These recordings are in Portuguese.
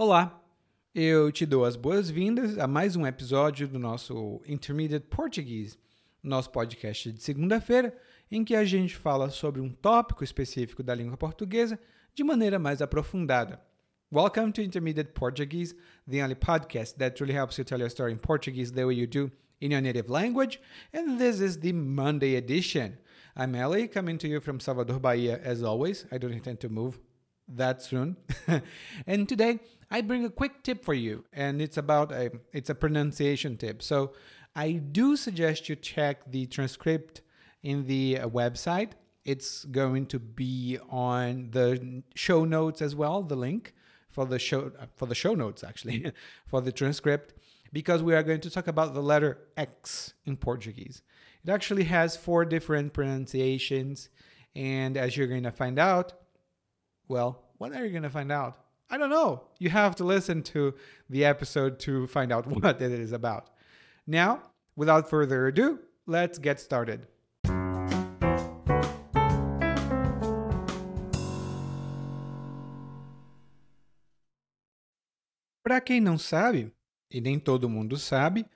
Olá, eu te dou as boas-vindas a mais um episódio do nosso Intermediate Portuguese, nosso podcast de segunda-feira, em que a gente fala sobre um tópico específico da língua portuguesa de maneira mais aprofundada. Welcome to Intermediate Portuguese, the only podcast that truly helps you tell your story in Portuguese the way you do in your native language, and this is the Monday edition. I'm Ellie, coming to you from Salvador, Bahia, as always. I don't intend to move that soon. and today I bring a quick tip for you, and it's about a it's a pronunciation tip. So I do suggest you check the transcript in the uh, website. It's going to be on the show notes as well, the link for the show for the show notes actually for the transcript because we are going to talk about the letter X in Portuguese. It actually has four different pronunciations and as you're going to find out, well, what are you going to find out? I don't know. You have to listen to the episode to find out what it is about. Now, without further ado, let's get started. Para quem não sabe, e nem todo mundo sabe,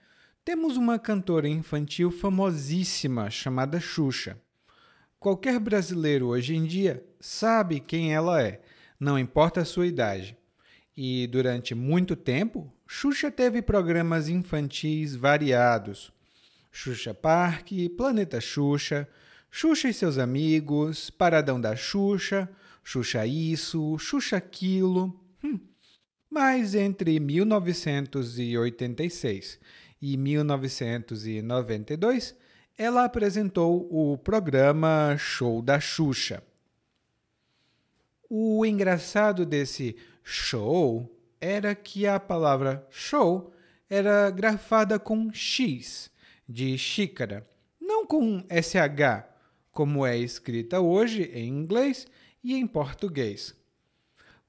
temos uma cantora infantil famosíssima chamada Xuxa. Qualquer brasileiro hoje em dia sabe quem ela é, não importa a sua idade. E durante muito tempo, Xuxa teve programas infantis variados. Xuxa Parque, Planeta Xuxa, Xuxa e seus amigos, Paradão da Xuxa, Xuxa Isso, Xuxa Aquilo. Hum, mas entre 1986 e 1992, ela apresentou o programa Show da Xuxa. O engraçado desse show era que a palavra show era grafada com X, de xícara, não com SH, como é escrita hoje em inglês e em português.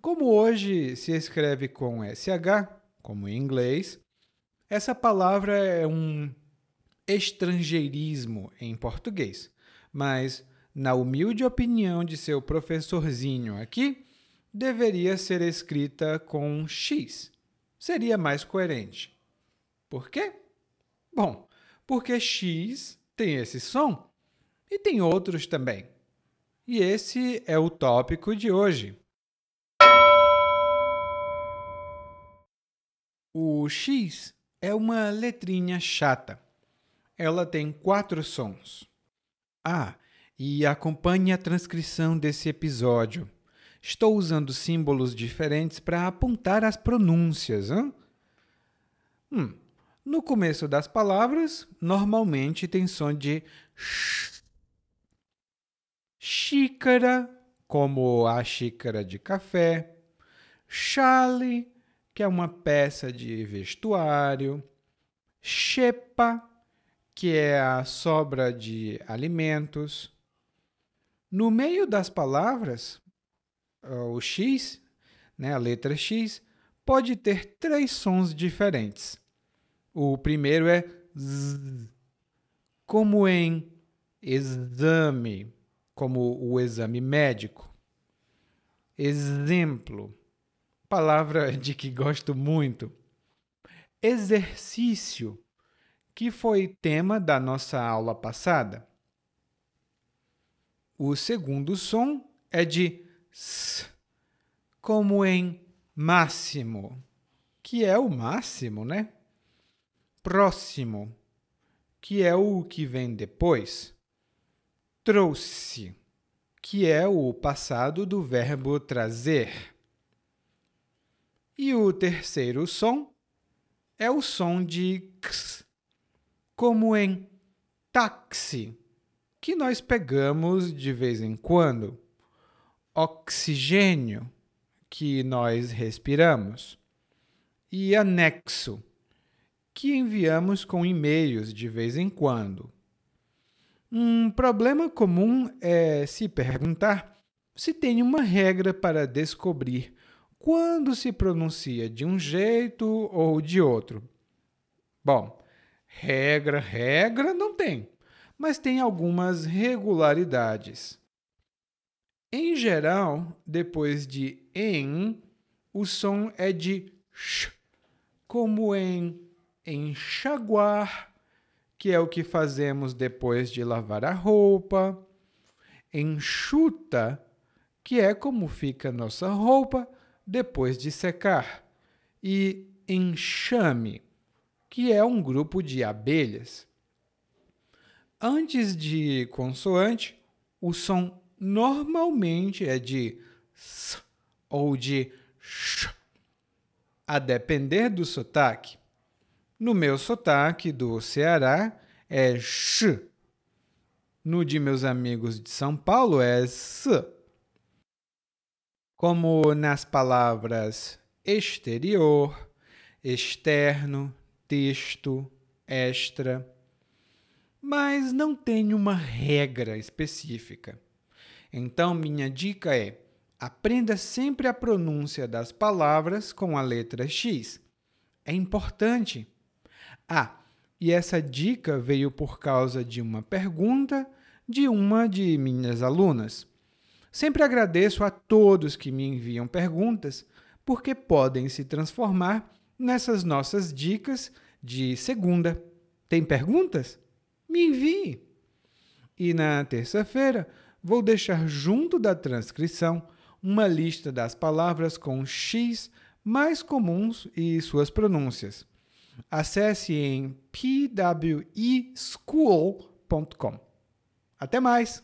Como hoje se escreve com SH, como em inglês, essa palavra é um estrangeirismo em português, mas, na humilde opinião de seu professorzinho aqui, deveria ser escrita com X. Seria mais coerente. Por quê? Bom, porque X tem esse som e tem outros também. E esse é o tópico de hoje. O X é uma letrinha chata. Ela tem quatro sons. Ah, e acompanhe a transcrição desse episódio. Estou usando símbolos diferentes para apontar as pronúncias. Hein? Hum, no começo das palavras, normalmente tem som de sh. Xícara, como a xícara de café. Chale, que é uma peça de vestuário, xepa, que é a sobra de alimentos. No meio das palavras, o X, né, a letra X, pode ter três sons diferentes. O primeiro é Z, como em exame, como o exame médico. Exemplo palavra de que gosto muito. Exercício, que foi tema da nossa aula passada. O segundo som é de S, como em máximo, que é o máximo, né? Próximo, que é o que vem depois. Trouxe, que é o passado do verbo trazer. E o terceiro som é o som de x, como em táxi, que nós pegamos de vez em quando. Oxigênio, que nós respiramos. E anexo, que enviamos com e-mails de vez em quando. Um problema comum é se perguntar se tem uma regra para descobrir quando se pronuncia de um jeito ou de outro? Bom, regra, regra não tem, mas tem algumas regularidades. Em geral, depois de em, o som é de sh, como em enxaguar, que é o que fazemos depois de lavar a roupa, enxuta, que é como fica nossa roupa depois de secar, e enxame, que é um grupo de abelhas. Antes de consoante, o som normalmente é de s ou de sh, a depender do sotaque. No meu sotaque do Ceará é sh. No de meus amigos de São Paulo é s. Como nas palavras exterior, externo, texto, extra. Mas não tem uma regra específica. Então, minha dica é: aprenda sempre a pronúncia das palavras com a letra X. É importante. Ah, e essa dica veio por causa de uma pergunta de uma de minhas alunas. Sempre agradeço a todos que me enviam perguntas, porque podem se transformar nessas nossas dicas de segunda. Tem perguntas? Me envie! E na terça-feira vou deixar junto da transcrição uma lista das palavras com X mais comuns e suas pronúncias. Acesse em pweschool.com. Até mais!